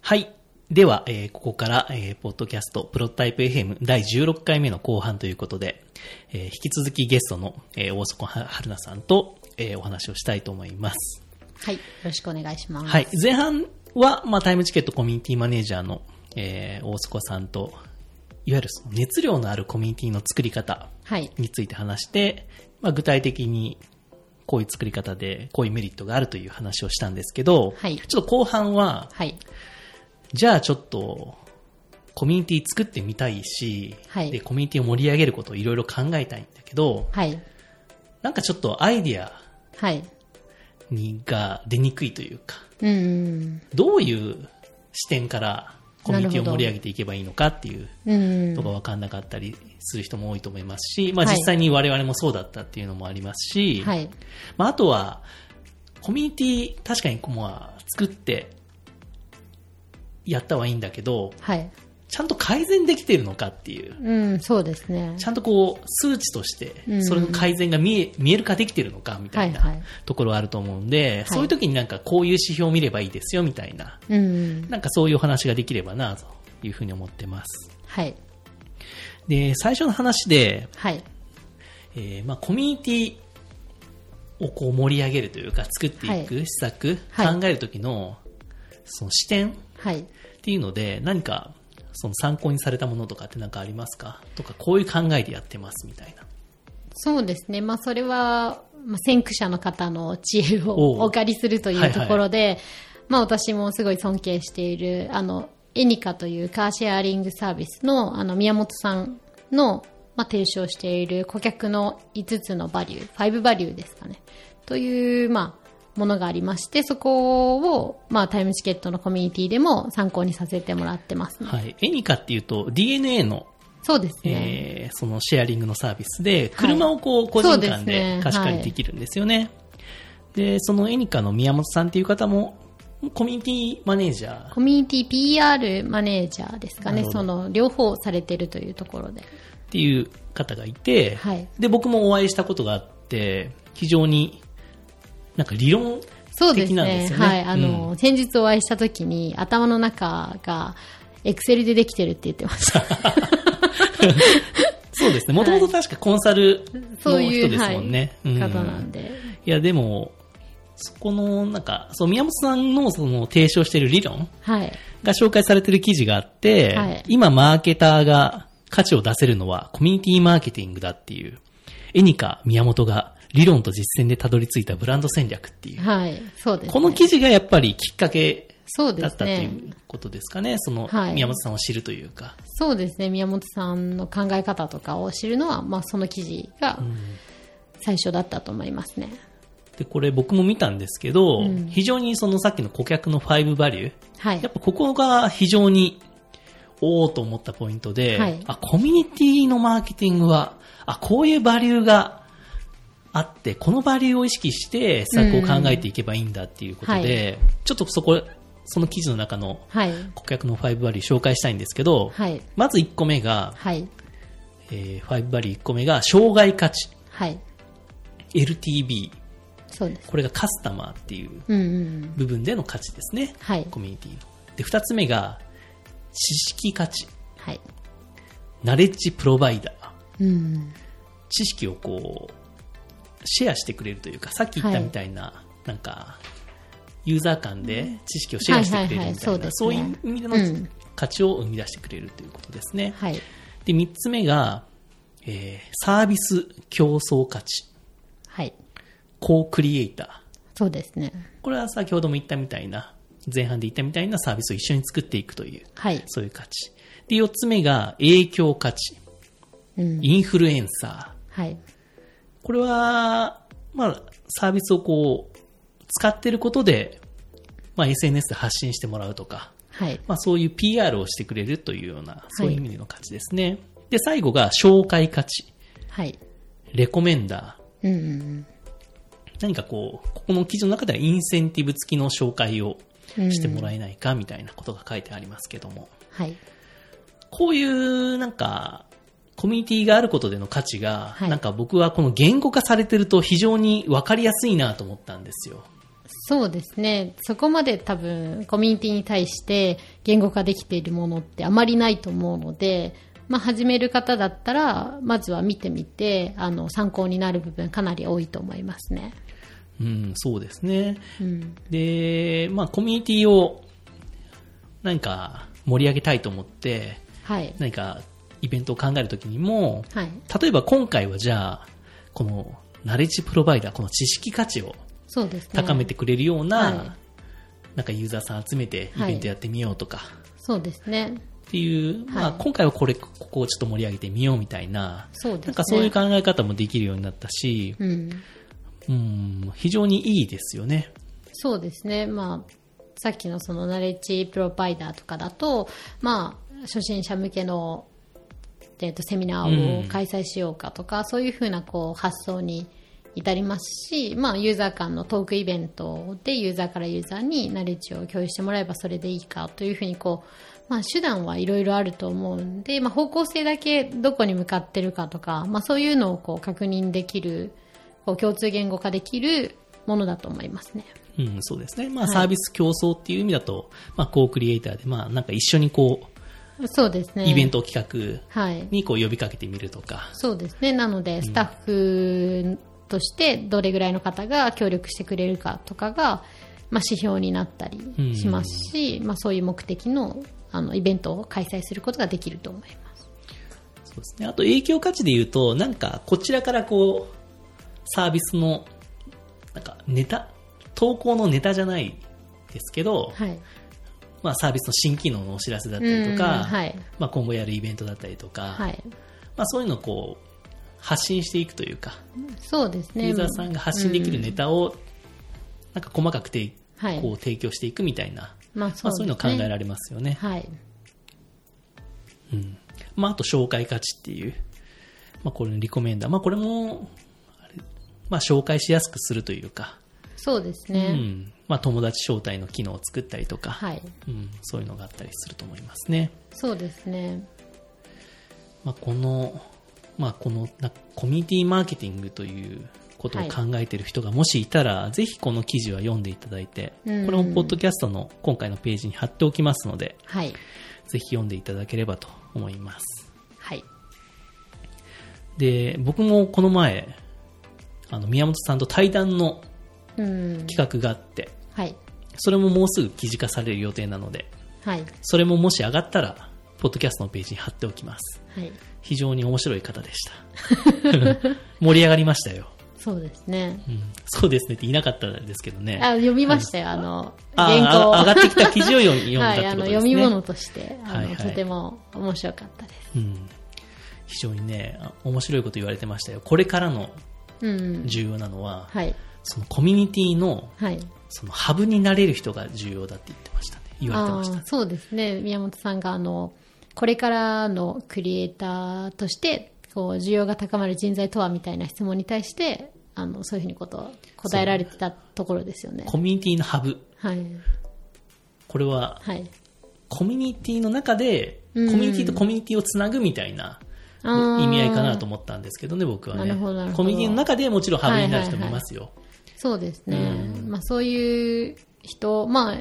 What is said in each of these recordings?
はい。では、えーここから、えーポッドキャスト、プロトタイプ FM 第16回目の後半ということで、えー引き続きゲストの、えー大底は春菜さんと、えーお話をしたいと思います。はい。よろしくお願いします。はい。前半は、まあ、タイムチケットコミュニティマネージャーの、えー大底さんと、いわゆるその熱量のあるコミュニティの作り方はい。について話して、まあ、具体的にこういう作り方でこういうメリットがあるという話をしたんですけど、はいちょっと後半は、はい。じゃあちょっと、コミュニティ作ってみたいし、はいで、コミュニティを盛り上げることをいろいろ考えたいんだけど、はい。なんかちょっとアイディアはい。にが出にくいというか、うんうん。どういう視点からコミュニティを盛り上げていけばいいのかっていううんのが分かんなかったりする人も多いと思いますし、まあはい実際に我々もそうだったっていうのもありますし、はい。まああとは、コミュニティ確かにこうまあ作ってやったはいいんだけど、はい。ちゃんと改善できてるのかっていう、うん、そうですね。ちゃんとこう数値としてう、んそれの改善が見え見える化できてるのかみたいはいはないところはあると思うんで、いそういう時になんかこういう指標を見ればいいですよみたいな、うん。なんかそういうお話ができればなというふうに思ってます。はい。で、最初の話で、はい。えーまあ、コミュニティをこう盛り上げるというか作っていく施策、はい考える時のその視点っはい。ていうので何かその参考にされたものとかって何かありますか？とかこういう考えでやってますみたいな。そうですね。まあ、それは、まあ、先駆者の方の知恵をお借りするというところで、まあ、私もすごい尊敬している、あの、エニカというカーシェアリングサービスの、あの、宮本さんの、まあ、提唱している顧客の5つのバリュー、5バリューですかね。という、まあ、ものがありまして、そこを、まあ、タイムチケットのコミュニティでも参考にさせてもらってますね。はい。エニカっていうと DNA の、そうですね。えーそのシェアリングのサービスで車をこう個人間で貸し借りできるんですよね。で、そのエニカの宮本さんっていう方もコミュニティマネージャーコミュニティ PR マネージャーですかね。その、両方されてるというところで。っていう方がいて、はいで、僕もお会いしたことがあって、非常になんか理論そうです的なんでね。すよね。はい。あの、うん先日お会いした時に、頭の中が、エクセルでできてるって言ってました。そうですね。もともと確かコンサルそういう、の人ですはい、もんね。方うんなんで。いや、でも、そこの、なんか、そう、宮本さんのその提唱している理論はい。が紹介されている記事があって、はい今マーケターが価値を出せるのはコミュニティマーケティングだっていう、エニカ宮本が理論と実践でたどり着いたブランド戦略っていう、はい。そうですね。この記事がやっぱりきっかけそうですだったといね。うことですかね？そのはい宮本さんを知るというか。そうですね。宮本さんの考え方とかを知るのは、まあ、その記事が最初だったと思いますね。で、これ僕も見たんですけど、うん非常にそのさっきの顧客の5バリュー、はいやっ。ぱここが非常におーと思ったポイントで、はいあ、コミュニティのマーケティングは、あ、こういうバリューがあって、このバリューを意識して施策を考えていけばいいんだっていうことで、ちょっとそこ、その記事の中のはい。顧客の5バリュー紹介したいんですけど、はい。まず1個目が、はい。えー、5バリュー1個目が、障害価値、はい。LTV。そうです。これがカスタマーっていううんうんうん。部分での価値ですね。はい。コミュニティの。で、2つ目が、知識価値。はい。ナレッジプロバイダー。うん。知識をこう、シェアしてくれるというか、さっき言ったみたいな、なんか、ユーザー間で知識をシェアしてくれるみはいはいはいたいな、そういう意味でのうん価値を生み出してくれるということですね。はい。で、3つ目が、えーサービス競争価値。はい。コークリエイター。そうですね。これは先ほども言ったみたいな、前半で言ったみたいなサービスを一緒に作っていくという、はい。そういう価値。で、4つ目が影響価値。うん。インフルエンサー。はい。これは、まあ、サービスをこう、使ってることで、まあ、SNS で発信してもらうとか、はい。まあ、そういう PR をしてくれるというような、そういう意味での価値ですね。で、最後が紹介価値。はい。レコメンダー。うんうんうん。何かこう、ここの記事の中ではインセンティブ付きの紹介をしてもらえないかみたいなことが書いてありますけども、はい。こういうなんか、コミュニティがあることでの価値が、はいなんか僕はこの言語化されてると非常にわかりやすいなと思ったんですよ。そうですね。そこまで多分コミュニティに対して言語化できているものってあまりないと思うので、まあ始める方だったら、まずは見てみて、あの、参考になる部分かなり多いと思いますね。うん、そうですね。うん。で、まあ、コミュニティを何か盛り上げたいと思って、はい。何かイベントを考えるときにも、はい。例えば今回はじゃあ、このナレッジプロバイダー、この知識価値を。高めてくれるような、はいなんかユーザーさん集めてイベントやってみようとか、そうですね。っていう、まあはい今回はこれ、ここをちょっと盛り上げてみようみたいな、そうですね。なんかそういう考え方もできるようになったし、うん。うん、非常にいいですよね。そうですね。まあ、さっきのそのナレッジプロバイダーとかだと、まあ、初心者向けの、えっと、セミナーを開催しようかとか、そういうふうなこう発想に至りますし、まあ、ユーザー間のトークイベントでユーザーからユーザーにナレッジを共有してもらえばそれでいいかというふうにこう、まあ、手段はいろいろあると思うんで、まあ、方向性だけどこに向かってるかとか、まあ、そういうのをこう確認できる、こう共通言語化できるものだと思いますね。うん、そうですね。まあ、はいサービス競争っていう意味だと、まあ、コークリエイターで、まあ、なんか一緒にこそうですね。う、イベントを企画はい。にこう呼びかけてみるとか、そうですね。なので、スタッフとしてどれぐらいの方が協力してくれるかとかが、まあ、指標になったりしますし、まあ、そういう目的のあのイベントを開催することができると思います。そうですね。あと影響価値で言うと、なんかこちらからこう、サービスの、なんかネタ、投稿のネタじゃないですけど、はい。まあサービスの新機能のお知らせだったりとうんか、はい。まあ今後やるイベントだったりとか、はい。まあそういうのをこう、発信していくというか、そうですね。ユーザーさんが発信できるネタを、なんか細かくて、はいこう提供していくみたいな、まあ、まあそういうのを考えられますよね。はい。うん。まああと紹介価値っていう、まあこれのリコメンダー、まあこれも、まあ紹介しやすくするというか、そうですうね。ん。まあ友達招待の機能を作ったりとか、はい。うん、そういうのがあったりすると思いますね。そうですね。まあ、この、まあ、このなコミュニティマーケティングということを考えている人がもしいたら、ぜひこの記事は読んでいただいて、うんこれもポッドキャストの今回のページに貼っておきますので、はい。ぜひ読んでいただければと思います。はい。で、僕もこの前、あの、宮本さんと対談のうん。企画があって、はい。それももうすぐ記事化される予定なので、はい。それももし上がったら、ポッドキャストのページに貼っておきます。はい。非常に面白い方でした。盛り上がりましたよ。そうですね。うん、そうですねって言いなかったですけどね。あ、読みましたよ。あの、あ原稿。あ上がってきた記事を読んだっはい、あの、てことですね。読み物として、あの、はいはいとても面白かったです。うん。非常にね、あ面白いこと言われてましたよ。これからのうん。重要なのは、はい。そのコミュニティのはい。そのハブになれる人が重要だって言ってましたね。言われてました。そうですね。宮本さんが、あの、これからのクリエイターとして、こう、需要が高まる人材とはみたいな質問に対して、あの、そういうふうにこと答えられてたところですよね。コミュニティのハブ。はい。これは、はい。コミュニティの中で、コうんミュニティとコミュニティをつなぐみたいな意味合いかなと思ったんですけどね、僕はね。コミュニティの中でもちろんハブになる人もいますよ。そうですね。まあそういう人、まあ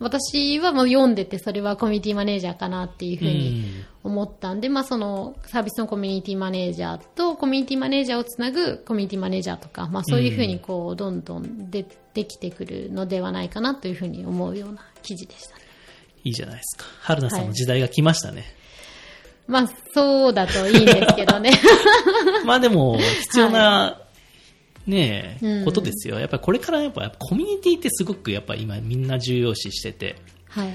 私はもう読んでてそれはコミュニティマネージャーかなっていうふうに思ったんで、まあそのサービスのコミュニティマネージャーとコミュニティマネージャーをつなぐコミュニティマネージャーとか、まあそういうふうにこうどんどん出てきてくるのではないかなというふうに思うような記事でしたね。いいじゃないですか。春菜さんの時代が来ましたね。まあそうだといいんですけどね。まあでも、必要な、ねえ、うんことですよ。やっぱりこれからやっぱコミュニティってすごくやっぱ今みんな重要視してて、はい。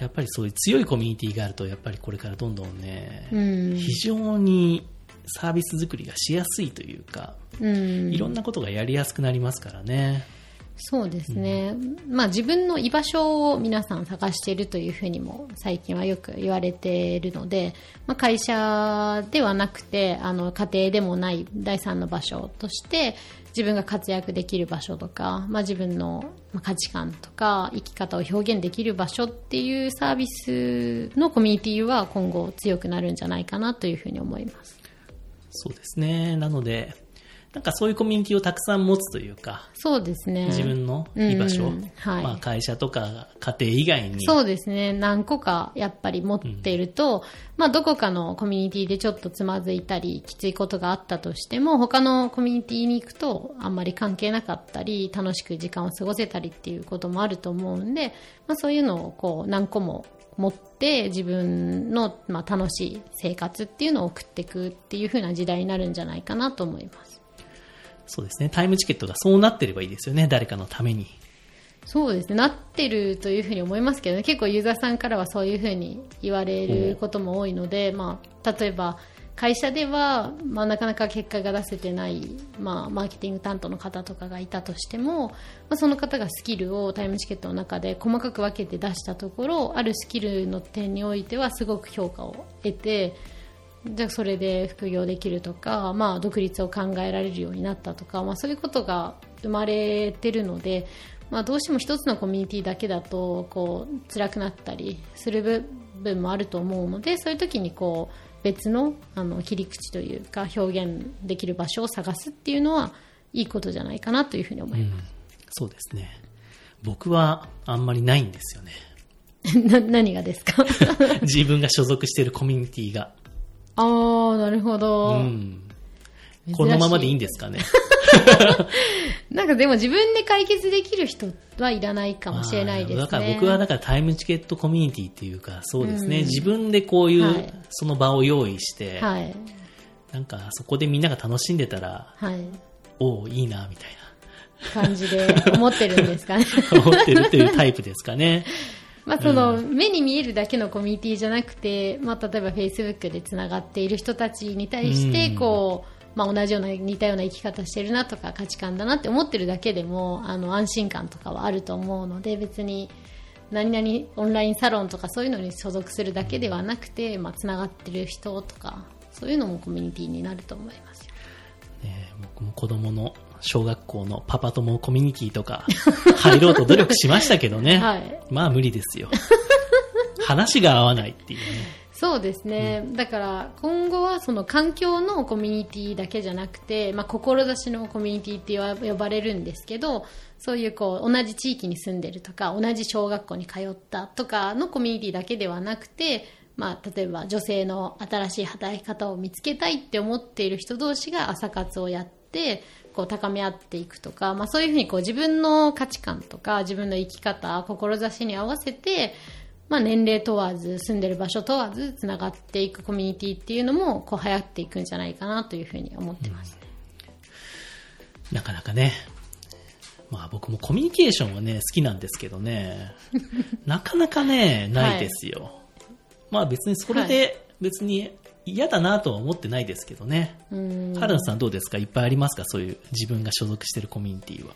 やっぱりそういう強いコミュニティがあると、やっぱりこれからどんどんね、うん。非常にサービス作りがしやすいというか、うん。いろんなことがやりやすくなりますからね。そうですね、まあ自分の居場所を皆さん探しているというふうにも最近はよく言われているので、まあ、会社ではなくてあの家庭でもない第三の場所として自分が活躍できる場所とか、まあ、自分のまあ価値観とか生き方を表現できる場所っていうサービスのコミュニティは今後強くなるんじゃないかなというふうに思います。そうですね。なので、なんかそういうコミュニティをたくさん持つというか、そうですね。自分の居場所、うんはいまあ会社とか家庭以外に、そうですね。何個かやっぱり持っていると、まあどこかのコミュニティでちょっとつまずいたり、きついことがあったとしても、他のコミュニティに行くとあんまり関係なかったり、楽しく時間を過ごせたりっていうこともあると思うんで、まあそういうのをこう何個も持って自分の、まあ、楽しい生活っていうのを送っていくっていう風な時代になるんじゃないかなと思います。そうですね、タイムチケットがそうなってればいいですよね、誰かのために。そうですね、なってるというふうに思いますけどね、結構ユーザーさんからはそういうふうに言われることも多いので、まあ、例えば会社では、まあ、なかなか結果が出せてない、まあ、マーケティング担当の方とかがいたとしても、まあ、その方がスキルをタイムチケットの中で細かく分けて出したところ、あるスキルの点においてはすごく評価を得て、じゃあそれで副業できるとか、まあ、独立を考えられるようになったとか、まあ、そういうことが生まれてるので、まあ、どうしても一つのコミュニティだけだとこう辛くなったりする部分もあると思うのでそういう時にこう別のあの切り口というか表現できる場所を探すっていうのはいいことじゃないかなというふうに思いまそうですね。僕はあんまりないんですよね。す。な何がですか？自分が所属しているコミュニティが。ああなるほど、うん。このままでいいんですかね。なんかでも自分で解決できる人はいらないかもしれないですね。だから僕はだからタイムチケットコミュニティっていうか、そうですね、自分でこういう、はいその場を用意して、はい。なんかそこでみんなが楽しんでたら、はい。おおいいな、みたい感じで思ってるんですかね。な、思ってるというタイプですかね。まあその、目に見えるだけのコミュニティじゃなくて、まあ例えば Facebook でつながっている人たちに対して、うんこう、まあ同じような似たような生き方してるなとか価値観だなって思ってるだけでも、あの安心感とかはあると思うので、別に何々オンラインサロンとかそういうのに所属するだけではなくて、まあつながってる人とか、そういうのもコミュニティになると思いますよ。ね僕も子供の小学校のパパ友コミュニティとか入ろうと努力しましたけどね。はいまあ無理ですよ。話が合わないっていうね。そうですね、だから今後はその環境のコミュニティだけじゃなくて、まあ、志のコミュニティって呼ばれるんですけどそういうこう同じ地域に住んでるとか同じ小学校に通ったとかのコミュニティだけではなくて、まあ、例えば女性の新しい働き方を見つけたいって思っている人同士が朝活をやってこう高め合っていくとか、まあ、そういうふうにこう自分の価値観とか自分の生き方志に合わせてまあ、年齢問わず住んでる場所問わずつながっていくコミュニティっていうのもこう流行っていくんじゃないかなというふうに思ってます、ねなかなかね。まあ僕もコミュニケーションはね、好きなんですけどね。なかなかね、ないですよ。まあ別にそれはで別に嫌だなとは思ってないですけどね。うん。春菜さんどうですか？いっぱいありますか？そういう自分が所属してるコミュニティは。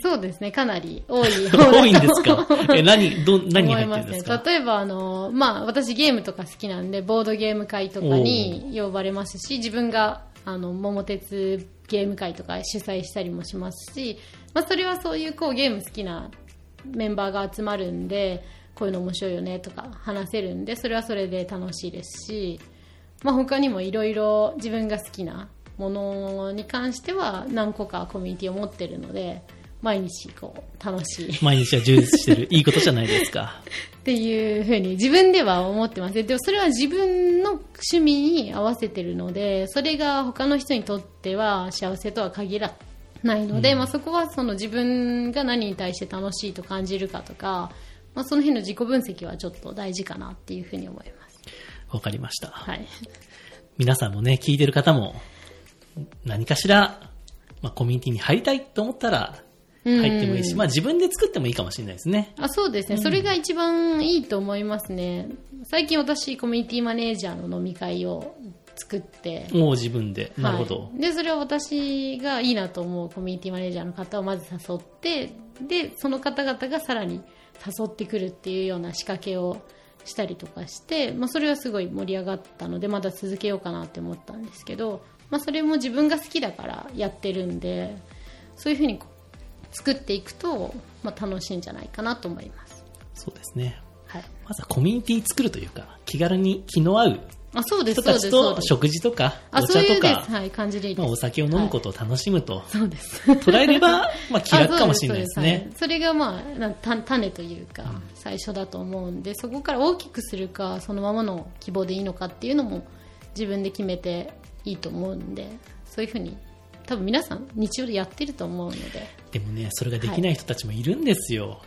そうですね。かなり多い 多いんですか？え、何、ど、何に入ってるんですか？例えばあの、まあ、私ゲームとか好きなんでボードゲーム会とかに呼ばれますし自分があの桃鉄ゲーム会とか主催したりもしますし、まあ、それはそういうこうゲーム好きなメンバーが集まるんでこういうの面白いよねとか話せるんでそれはそれで楽しいですし、まあ、他にもいろいろ自分が好きなものに関しては何個かコミュニティを持ってるので毎日こう楽しい毎日は充実してる。いいことじゃないですか。っていうふうに自分では思ってますでもそれは自分の趣味に合わせてるのでそれが他の人にとっては幸せとは限らないので、まあ、そこはその自分が何に対して楽しいと感じるかとか、まあ、その辺の自己分析はちょっと大事かなっていうふうに思います。わかりました。はい、皆さんもね、聞いてる方も、何かしら、まあ、コミュニティに入りたいと思ったら、入ってもいいし、まあ、自分で作ってもいいかもしれないですね。あそうですね、それが一番いいと思いますね最近私コミュニティマネージャーの飲み会を作ってもう自分で。なるほど。はい、でそれは私がいいなと思うコミュニティマネージャーの方をまず誘ってでその方々がさらに誘ってくるっていうような仕掛けをしたりとかして、まあ、それはすごい盛り上がったのでまだ続けようかなって思ったんですけど、まあ、それも自分が好きだからやってるんでそういうふうに作っていくと、まあ、楽しいんじゃないかなと思います。そうですね。はい、まずはコミュニティ作るというか、気軽に気の合うあ、そうです、人たちそうです。そうですと食事とか、あ、お。茶とか、はい、感じで。まあ、お酒を飲むことを楽しむと、そうです。捉えれば、まあ、気楽かもしれないですね。そうそれがまあ、なた種というか、最初だと思うんで、そこから大きくするか、そのままの希望でいいのかっていうのも、自分で決めていいと思うんで、そういうふうに、多分皆さん日常でやってると思うので、でもね、それができない人たちもいるんですよ。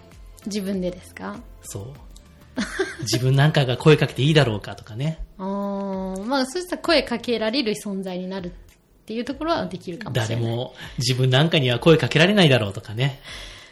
自分でですか？そう。自分なんかが声かけていいだろうかとかね。あーまあ、そうしたら声かけられる存在になるっていうところはできるかもしれない。誰も自分なんかには声かけられないだろうとかね。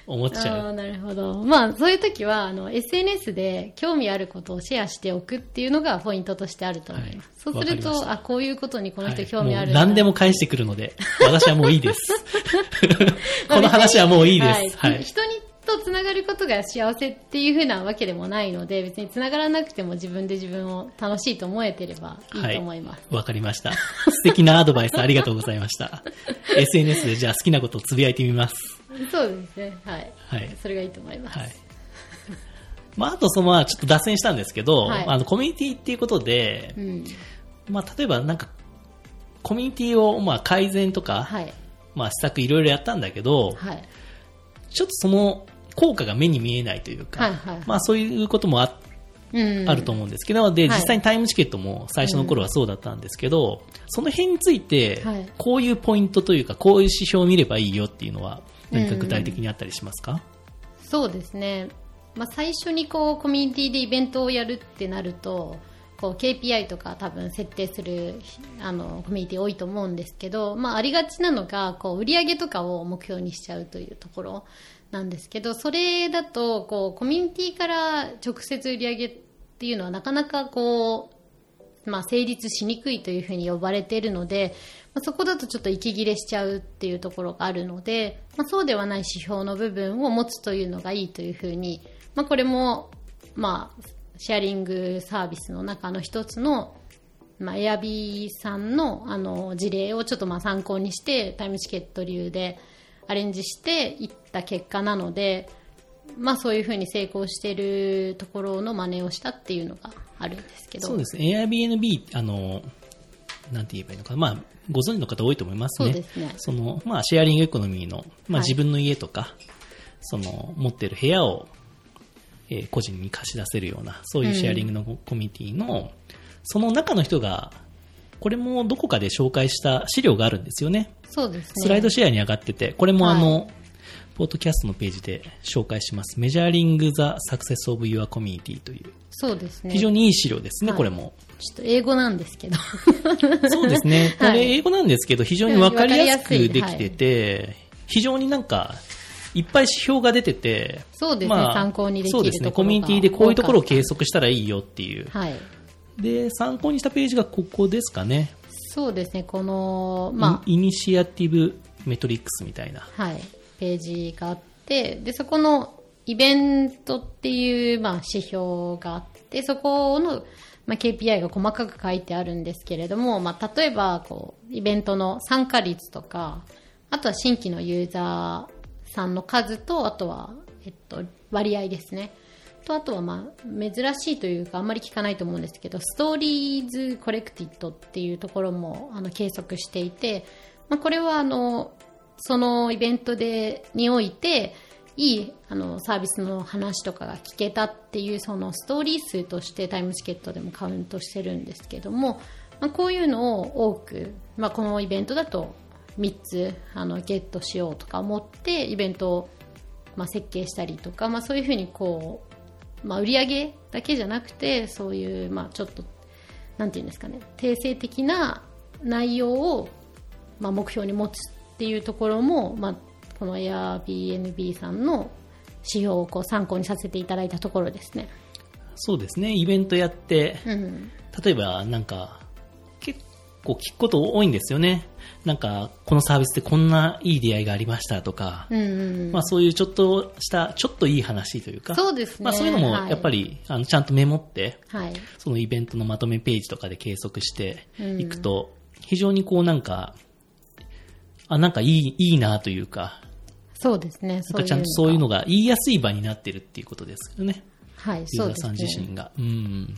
思っちゃう。なるほど。まあ、そういう時は、あの、SNS で興味あることをシェアしておくっていうのがポイントとしてあると思います。はいそうすると、あ、こういうことにこの人はい興味あるもう何でも返してくるので、私はもういいです。この話はもういいです。ははいい。人にとつながることが幸せっていう風なわけでもないので、別につながらなくても自分で自分を楽しいと思えてればいいと思います。わかりました。素敵なアドバイスありがとうございました。SNS でじゃあ好きなことをつぶやいてみます。そうですね。はい。はい。それがいいと思います。はい。まあ、あとその、まあ、ちょっと脱線したんですけど、はいあの、コミュニティっていうことでう、ん。まあ、例えばなんか、コミュニティを、まあ、改善とか、はい。まあ、施策いろいろやったんだけど、はい。ちょっとその効果が目に見えないというか、はいはいはい。まあ、そういうこともあうん。あると思うんですけど、で、はい。実際にタイムチケットも最初の頃はそうだったんですけど、その辺についてはい、こういうポイントというか、こういう指標を見ればいいよっていうのは、何か具体的にあったりしますか、そうですね、まあ、最初にこうコミュニティでイベントをやるってなるとこう KPI とか多分設定するあのコミュニティ多いと思うんですけど、まあ、ありがちなのがこう売上とかを目標にしちゃうというところなんですけどそれだとこうコミュニティから直接売上っていうのはなかなかこうまあ、成立しにくいというふうに呼ばれているので、まあ、そこだとちょっと息切れしちゃうっていうところがあるので、まあ、そうではない指標の部分を持つというのがいいというふうに、まあ、これも、まあ、シェアリングサービスの中の一つの、まあ、エアビーさんのあの事例をちょっとまあ参考にしてタイムチケット流でアレンジしていった結果なので、まあ、そういうふうに成功しているところの真似をしたっていうのがあるんですけどそうですね。Airbnb、あの、なんて言えばいいのかな。まあ、ご存知の方多いと思いますね。そうですねその、まあ、シェアリングエコノミーの、まあ、はい自分の家とか、その、持ってる部屋を、えー個人に貸し出せるような、そういうシェアリングのコミュニティの、その中の人が、これもどこかで紹介した資料があるんですよね。そうですね。スライドシェアに上がってて、これもあの、はポッドキャストのページで紹介します。メジャーリング・ザ・サクセス・オブ・ユア・コミュニティという、そうですね。非常にいい資料ですね、はいこれも。ちょっと英語なんですけど。そうですね。こ はいれ英語なんですけど、非常にわかりやすくできてて、非常になんか、いっぱい指標が出てて、そうですね参考にできるそうですね。コミュニティでこういうところを計測したらいいよっていう。はい。で、参考にしたページがここですかね。そうですね。この、まイニシアティブメトリックスみたいな。あ、はい。ページがあって、で、そこのイベントっていう、まあ、指標があって、そこの、まあ、KPI が細かく書いてあるんですけれども、まあ、例えば、こう、イベントの参加率とか、あとは新規のユーザーさんの数と、あとは、えっと、割合ですね。と、あとはまあ、珍しいというか、あんまり聞かないと思うんですけど、ストーリーズコレクティッドっていうところも、あの、計測していて、まあ、これはあの、そのイベントで、において、いいあのサービスの話とかが聞けたっていうそのストーリー数としてタイムチケットでもカウントしてるんですけども、まあ、こういうのを多く、まあ、このイベントだと3つあのゲットしようとか思ってイベントを、まあ、設計したりとか、まあ、そういうふうにこう、まあ、売り上げだけじゃなくてそういう、まあ、ちょっとなんていうんですかね定性的な内容を、まあ、目標に持つっていうところも、まあ、この Airbnb さんの指標をこう参考にさせていただいたところですね。そうですね。イベントやって、うん、例えばなんか、結構聞くこと多いんですよね。なんか、このサービスでこんないい出会いがありましたとか、うんうんまあそういうちょっとした、ちょっといい話というか、そうですねまあそういうのもはいやっぱり、あのちゃんとメモって、はいそのイベントのまとめページとかで計測していくと、非常にこうなんか、あ、なんかいい、いいなというか、そうですね。なんかちゃんとそういうのが。が言いやすい場になってるっていうことですよね。はい、ユーザーさんそうですね。自身が。うん。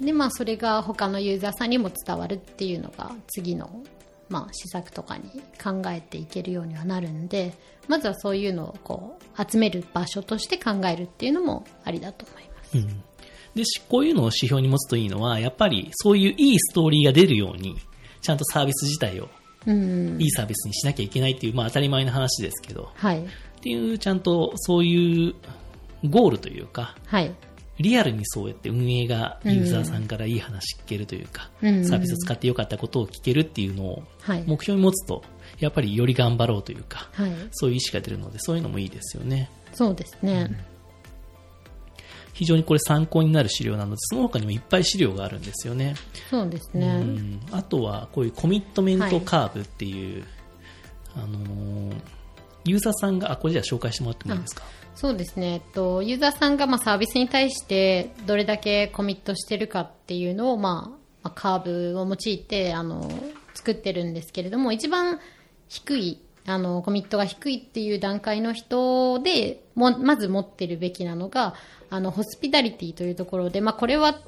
で、まあ、それが他のユーザーさんにも伝わるっていうのが次の、まあ、施策とかに考えていけるようにはなるんで、まずはそういうのをこう集める場所として考えるっていうのもありだと思います。うん。で、しこういうのを指標に持つといいのは、やっぱりそういういいストーリーが出るように、ちゃんとサービス自体をうん。いいサービスにしなきゃいけないっていう、まあ当たり前の話ですけど、はい。っていうちゃんとそういうゴールというか、はい。リアルにそうやって運営がユーザーさんからいい話聞けるというか、うんサービスを使ってよかったことを聞けるっていうのをはい。目標に持つと、やっぱりより頑張ろうというか、はい。そういう意思が出るので、そういうのもいいですよね。そうですね。非常にこれ参考になる資料なので、その他にもいっぱい資料があるんですよね。そうですうね。ん、あとはこういうコミットメントカーブっていう、あのーユーザーさんが、あ、これじゃあ紹介してもらってもいいですか？そうですね。えっと、ユーザーさんがまあサービスに対してどれだけコミットしてるかっていうのを、まあ、まあカーブを用いて、あの、作ってるんですけれども、一番低い、あの、コミットが低いっていう段階の人で、も、まず持ってるべきなのが、あの、ホスピタリティというところで、まあ、これは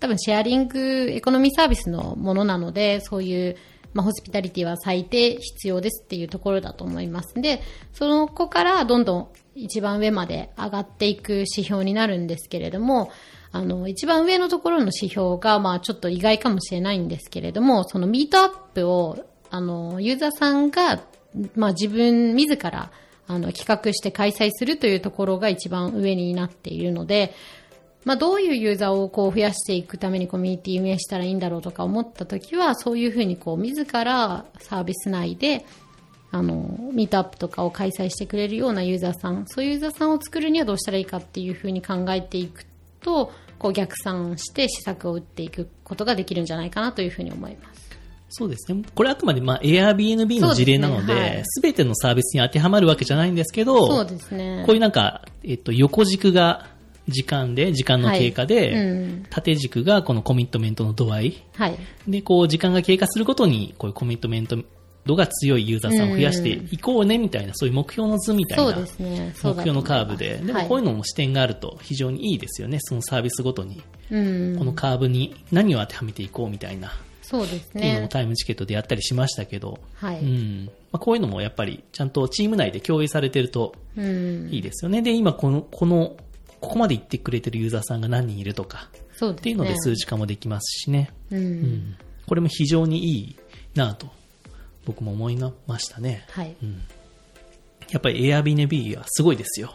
多分シェアリングエコノミーサービスのものなので、そういう、まあ、ホスピタリティは最低必要ですっていうところだと思います。で、その子からどんどん一番上まで上がっていく指標になるんですけれども、あの、一番上のところの指標が、まあちょっと意外かもしれないんですけれども、そのミートアップを、あの、ユーザーさんが、まあ自分自ら、あの、企画して開催するというところが一番上になっているので、まあ、どういうユーザーをこう増やしていくためにコミュニティ運営したらいいんだろうとか思ったときは、そういうふうにこう自らサービス内で、あの、ミートアップとかを開催してくれるようなユーザーさん、そういうユーザーさんを作るにはどうしたらいいかっていうふうに考えていくと、こう逆算して施策を打っていくことができるんじゃないかなというふうに思います。そうですね。これあくまでまあ Airbnb の事例なのですねはでい、てのサービスに当てはまるわけじゃないんですけど、そうですね。こういうなんか、えっと、横軸が時間で、時間の経過で、はいうん縦軸がこのコミットメントの度合い。はい。で、こう、時間が経過するごとに、こういうコミットメント度が強いユーザーさんを増やしていこうね、みたいな、そういう目標の図みたいな、目標のカーブで。でもこういうの、のも視点があると非常にいいですよね。そのサービスごとに。うんこのカーブに何を当てはめていこうみたいな。そうですっていうのもね。タイムチケットでやったりしましたけど、はいうんまあ、こういうのもやっぱりちゃんとチーム内で共有されてるとうん。いいですよね。で、今この、この、ここまで行ってくれてるユーザーさんが何人いるとかそうね。っていうので数値化もできますしね。うん。うんこれも非常にいいなぁと僕も思いましたね。はい。やっぱり Airbnb はすごいですよ。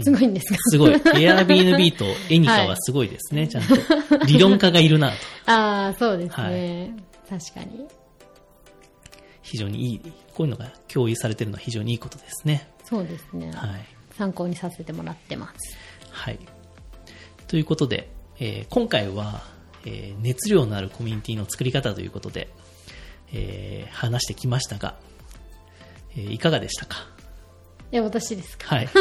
すごいんですか？すごい。Airbnb とエニカはすごいですね。ちゃんと理論家がいるなと。ああ、そうですね。確かに。非常にいい、こういうのが共有されてるのは非常にいいことですね。そうですね。はい。参考にさせてもらってます。はい。ということで、えー今回は、えー熱量のあるコミュニティの作り方ということで、えー話してきましたが、えーいかがでしたか？え、私ですか？はい。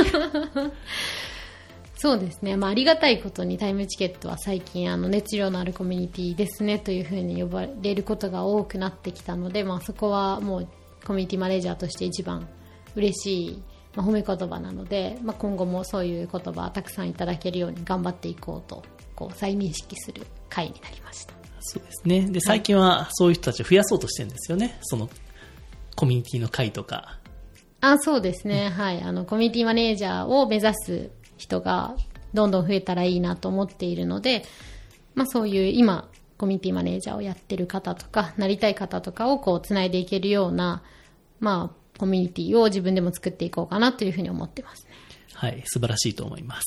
そうですね。まあ、ありがたいことにタイムチケットは最近、あの、熱量のあるコミュニティですねというふうに呼ばれることが多くなってきたので、まあ、そこはもう、コミュニティマネージャーとして一番嬉しい、まあ、褒め言葉なので、まあ、今後もそういう言葉たくさんいただけるように頑張っていこうと、こう、再認識する回になりました。そうですね。で、最近はそういう人たちを増やそうとしてるんですよね。その、コミュニティの会とか。あ、そうですね。はい。あの、コミュニティマネージャーを目指す人がどんどん増えたらいいなと思っているので、まあそういう今、コミュニティマネージャーをやってる方とか、なりたい方とかをこう、つないでいけるような、まあ、コミュニティを自分でも作っていこうかなというふうに思ってますね。はい。素晴らしいと思います。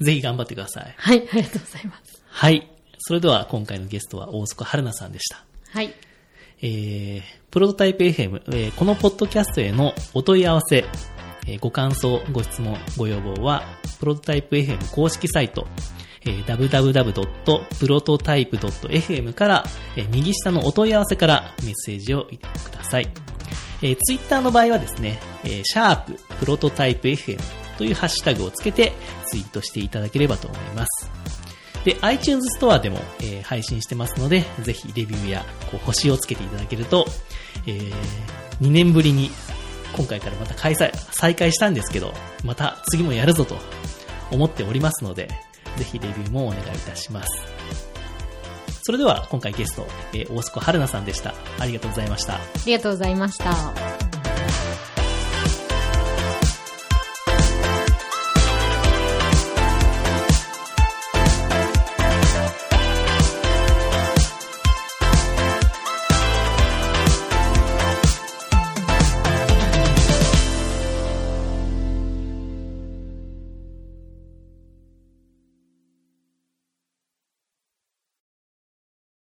ぜひ頑張ってください。はい。ありがとうございます。はい。それでは今回のゲストは大底春菜さんでした。はい。えー、プロトタイプ FM、えーこのポッドキャストへのお問い合わせ、えーご感想、ご質問、ご要望は、プロトタイプ FM 公式サイト、えー www.prototype.fm から、えー右下のお問い合わせからメッセージをください。えー、ツイッターの場合はですね、えーシャーププロトタイプ FM というハッシュタグをつけてツイートしていただければと思います。で、iTunes ストアでも、えー配信してますので、ぜひレビューやこう星をつけていただけると、え2年ぶりに今回からまた開催、再開したんですけど、また次もやるぞと思っておりますので、ぜひレビューもお願いいたします。それでは今回ゲスト、えー大須子春菜さんでした。ありがとうございました。ありがとうございました。